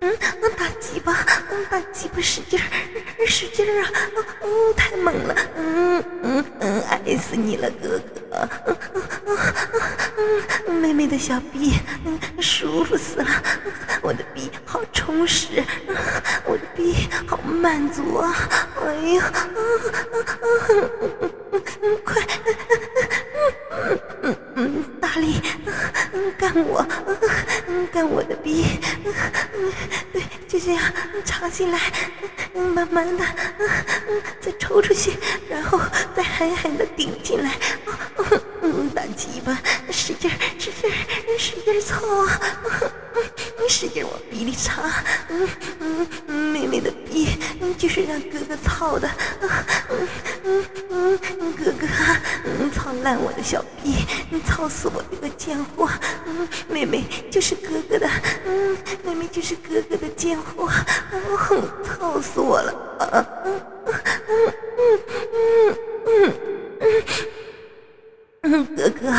嗯，大鸡巴，嗯大鸡巴使劲儿，使劲儿啊！嗯，太猛了，嗯嗯嗯，爱死你了，哥哥！嗯嗯嗯嗯，妹妹的小臂，嗯，舒服死了，我的臂好充实，我的臂好满足啊！哎呀，嗯嗯嗯嗯嗯快！嗯嗯嗯嗯大力干我，干我的逼，对，就这样插进来，慢慢的再抽出去，然后再狠狠的顶进来，大鸡巴，使劲使劲使劲操啊，使劲往逼里插，妹妹的逼就是让哥哥操的，哥哥操烂我的小逼，操死我这个贱货！妹妹就是哥哥的，嗯，妹妹就是哥哥的贱货，嗯，操死我了！嗯嗯嗯嗯嗯嗯嗯，哥哥，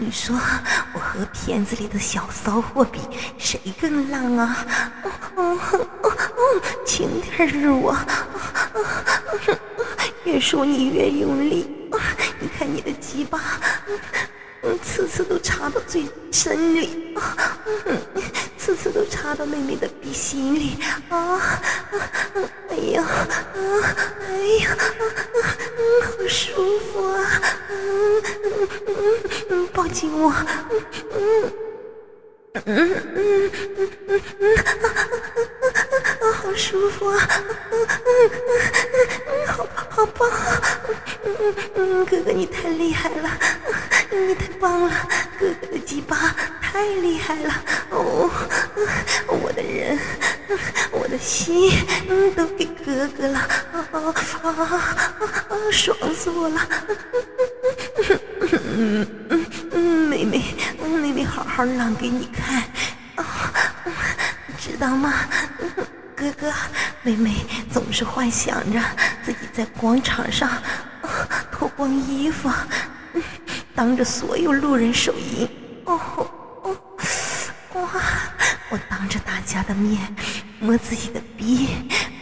你说我和片子里的小骚货比，谁更浪啊？嗯嗯嗯，轻点日我，越说你越用力，你看你的鸡巴。嗯，次次都插到最深里，嗯，次次都插到妹妹的鼻心里啊！哎呀，哎呀，嗯，好舒服啊！嗯抱紧我，嗯嗯嗯嗯嗯嗯，好舒服啊！嗯嗯嗯，好好棒啊！嗯嗯，哥哥你太厉害了！你太棒了，哥哥的鸡巴太厉害了哦！我的人，我的心都给哥哥了，啊啊爽死我了！嗯嗯嗯，妹妹，妹妹好好浪给你看，知道吗？哥哥，妹妹总是幻想着自己在广场上脱光衣服。当着所有路人手淫，哦哦，哇！我当着大家的面摸自己的逼，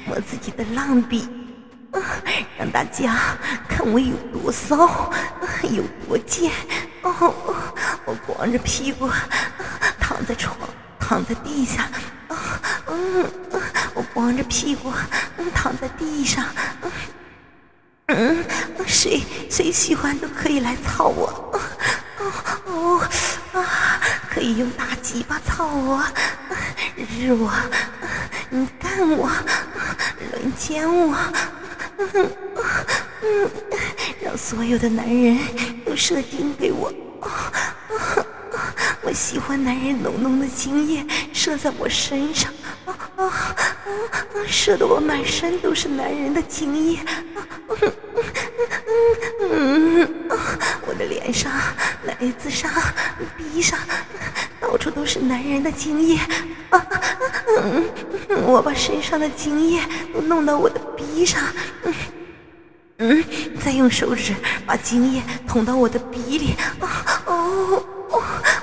摸自己的浪逼，让大家看我有多骚，有多贱。哦，我光着屁股躺在床，躺在地下，嗯，我光着屁股躺在地上。嗯，谁谁喜欢都可以来操我，哦哦啊，可以用大鸡巴操我，日我，你干我，轮奸我，嗯嗯，让所有的男人都射精给，我喜欢男人浓浓的精液射在我身上，啊啊啊，射得我满身都是男人的精液啊啊。嗯，我的脸上、奶子上、鼻上，到处都是男人的精液。啊，嗯，我把身上的精液都弄到我的鼻上，嗯，嗯，再用手指把精液捅到我的鼻里。啊，哦，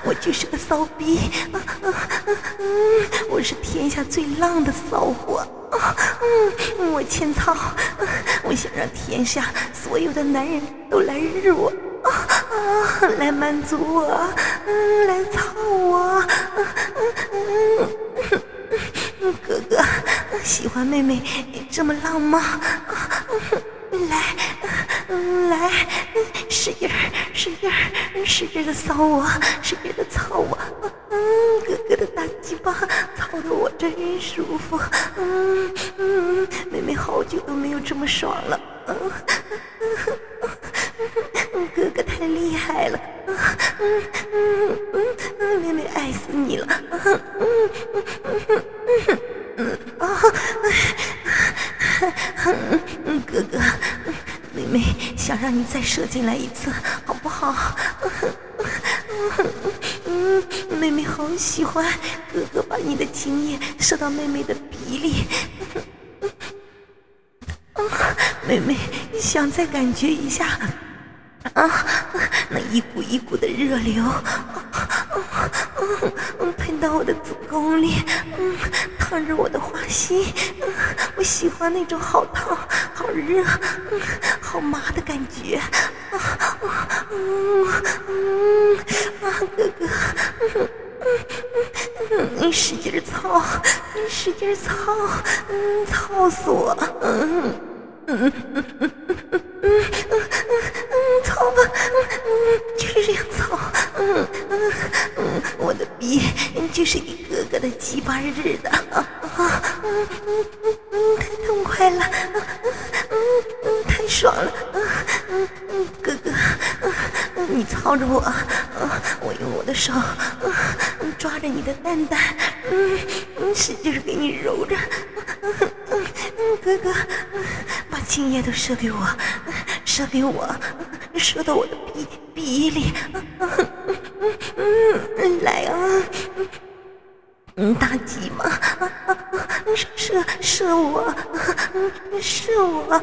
我就是个骚逼。啊啊嗯，我是天下最浪的骚货。嗯，我欠操，我想让天下所有的男人都来日我，啊啊，来满足我，嗯，来操我，嗯嗯，哥哥喜欢妹妹这么浪吗？来，来，使劲儿，使劲儿，使劲的骚我，使劲的操我。嗯，哥哥的大鸡巴操的我真舒服。嗯嗯，妹妹好久都没有这么爽了。嗯哥哥太厉害了。嗯嗯嗯嗯，妹妹爱死你了。嗯嗯嗯嗯嗯啊！嗯，哥哥，妹妹想让你再射进来一次，好不好？妹妹好喜欢哥哥把你的精液射到妹妹的鼻里。妹妹想再感觉一下啊，那一股一股的热流，嗯，喷到我的子宫里，嗯，烫着我的花心，嗯，我喜欢那种好烫、好热、嗯，好麻的感觉，啊嗯嗯啊，哥哥，嗯嗯，你使劲操，你使劲操，嗯，操死我，嗯嗯嗯嗯嗯嗯。操吧，嗯，就是这样操，嗯嗯嗯，我的逼就是你哥哥的鸡巴日的，啊啊，嗯嗯嗯，太痛快了，嗯嗯嗯，太爽了，嗯嗯嗯，哥哥，你操着我，我用我的手，抓着你的蛋蛋，嗯，使劲给你揉着，嗯嗯嗯，哥哥，把精液都射给我，射给我。射到我的鼻鼻里，嗯，来啊，嗯，大鸡巴，射射我，是我，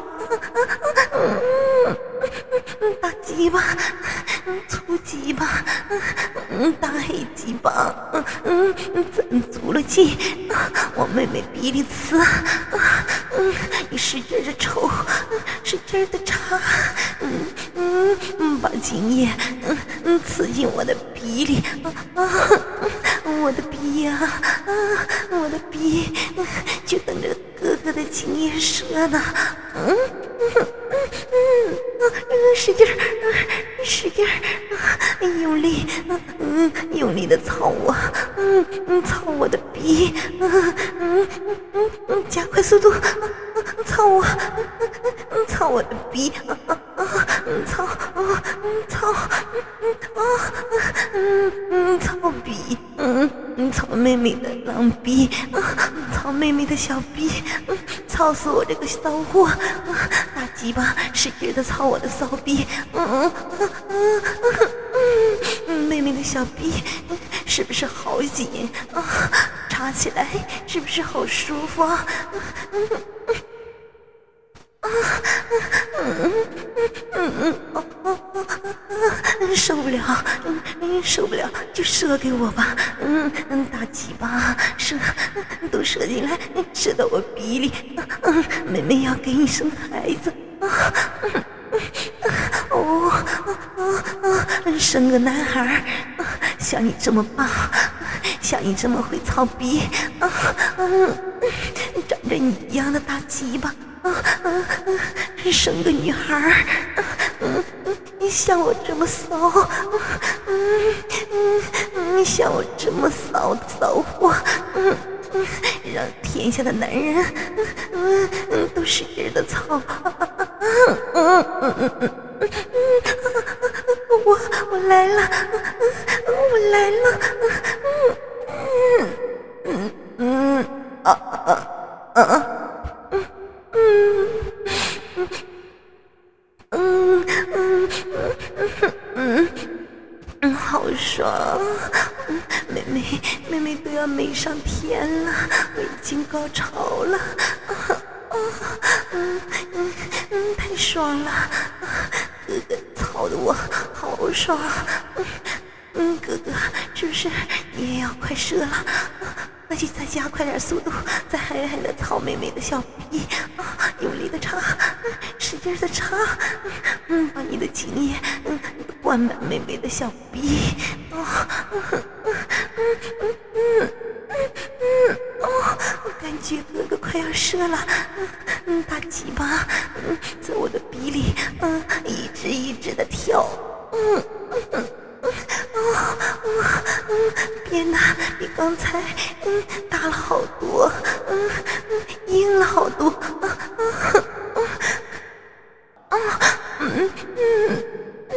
大鸡巴，粗鸡巴，大黑鸡巴，嗯嗯，攒足了劲，往妹妹鼻里刺，嗯，你使劲的抽，使劲的插，嗯。嗯，把精液嗯嗯刺进我的鼻里，啊啊，我的鼻呀，啊，我的鼻，就等着哥哥的精液射呢，嗯嗯嗯嗯，使劲儿，使劲儿，用力，嗯，用力的操我，嗯嗯，操我的鼻，嗯嗯嗯嗯，加快速度，操我，操我的鼻。操，操，嗯嗯，操逼，嗯嗯，操妹妹的狼逼，操妹妹的小逼，操死我这个骚货，大鸡巴使劲的操我的骚逼，嗯嗯嗯嗯嗯，妹妹的小逼是不是好紧啊？插起来是不是好舒服啊？嗯嗯嗯受不了，受不了，就射给我吧，嗯嗯，大鸡巴射，都射进来，射到我鼻里，嗯，妹妹要给你生孩子，啊，哦，啊生个男孩，像你这么棒，像你这么会操逼，啊，嗯，长着你一样的大鸡巴。啊啊！生个女孩儿，嗯嗯，像我这么骚，嗯嗯嗯，像我这么骚的骚货，嗯嗯，让天下的男人，嗯嗯，都是日的操，嗯嗯嗯嗯嗯，我我来了，我来了，嗯嗯嗯啊啊啊！爽妹妹，妹妹都要美上天了，我已经高潮了，啊啊嗯嗯嗯，太爽了，哥哥操的我好爽，嗯嗯哥哥，是不是你也要快射了？那就再加快点速度，再狠狠的操妹妹的小臂，用力的插，使劲的插，嗯，把你的精液嗯灌满妹妹的小逼，嗯嗯嗯嗯嗯嗯嗯哦，我感觉哥哥快要射了，嗯，大鸡巴嗯在我的鼻里嗯一直一直的跳，嗯嗯嗯，啊嗯变得比刚才嗯大了好多，嗯嗯硬了好多，啊啊啊啊嗯嗯嗯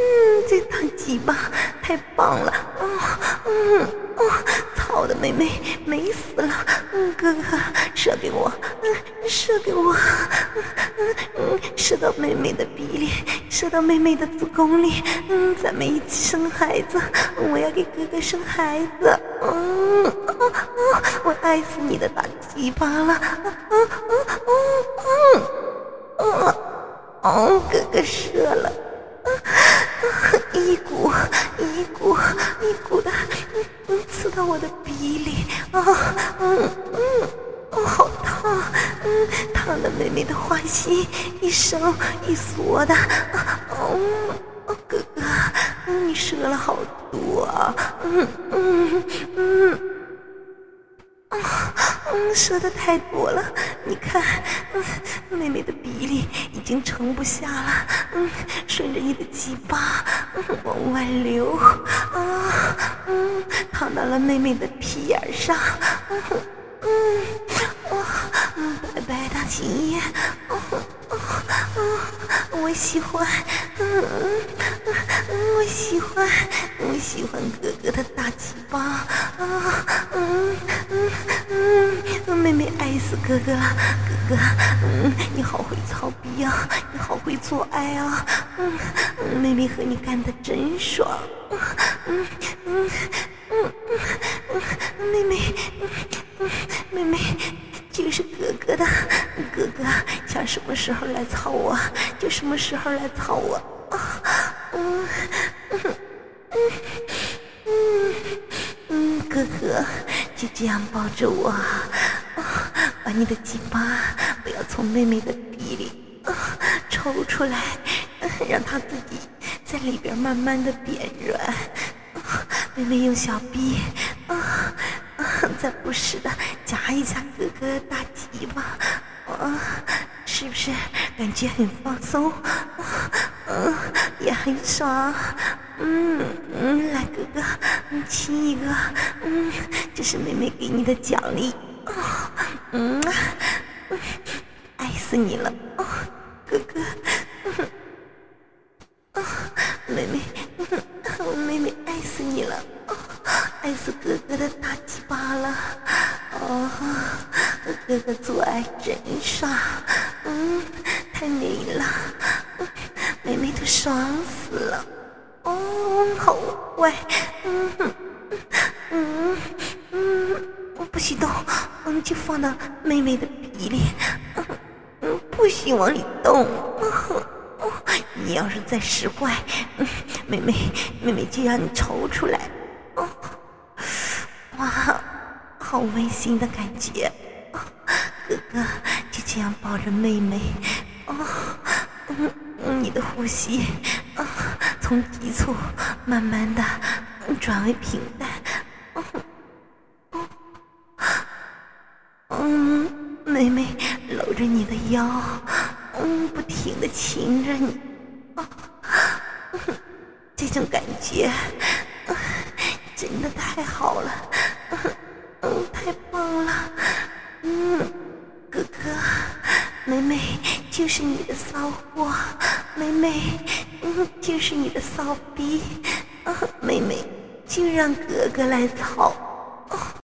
这大鸡巴太棒了，啊嗯啊操的妹妹美死了，嗯哥哥 射给我，射给我，嗯嗯射到妹妹的鼻里，射到妹妹的子宫里，嗯咱们一起生孩子，我要给哥哥生孩子，嗯我爱死你的大鸡巴了，嗯嗯嗯嗯嗯嗯哥哥射了。一股一股一股的刺到我的鼻里，啊，嗯嗯，哦，好烫，嗯，妹妹的花心一收一缩的，哦，哥哥，你射了好多，嗯嗯嗯。嗯，射的太多了，你看，妹妹的鼻里已经盛不下了，嗯，顺着你的鸡巴往外流，啊，嗯，淌到了妹妹的屁眼上，嗯嗯，哇，白的精液，嗯嗯，我喜欢，嗯嗯，我喜欢，我喜欢哥哥的大鸡巴，啊，嗯嗯嗯。妹妹爱死哥哥了，哥哥，嗯，你好会操逼啊，你好会做爱啊，嗯，妹妹和你干的真爽，嗯嗯嗯嗯嗯，妹妹，嗯妹妹就是哥哥的，哥哥想什么时候来操我就什么时候来操我，啊，嗯嗯嗯嗯，哥哥就这样抱着我。把你的鸡巴不要从妹妹的鼻里抽出来，让她自己在里边慢慢的变软。妹妹用小臂，再不时的夹一下哥哥的大鸡巴，啊，是不是感觉很放松？嗯，也很爽。嗯嗯，来哥哥，亲一个。嗯，这是妹妹给你的奖励。嗯，爱死你了，哥哥，妹妹，妹妹爱死你了，爱死哥哥的大鸡巴了，哦，哥哥做爱真爽，嗯，太美了，妹妹都爽死了，哦，好乖，嗯嗯嗯，不许动。嗯，就放到妹妹的鼻里，嗯嗯，不许往里动。你要是再使坏，妹妹，妹妹就让你抽出来。哇，好温馨的感觉。哥哥就这样抱着妹妹，嗯，你的呼吸啊，从急促慢慢的转为平淡。妹妹搂着你的腰，嗯，不停的亲着你，这种感觉真的太好了，嗯，太棒了，嗯，哥哥，妹妹就是你的骚货，妹妹，嗯，就是你的骚逼，啊妹妹就让哥哥来操。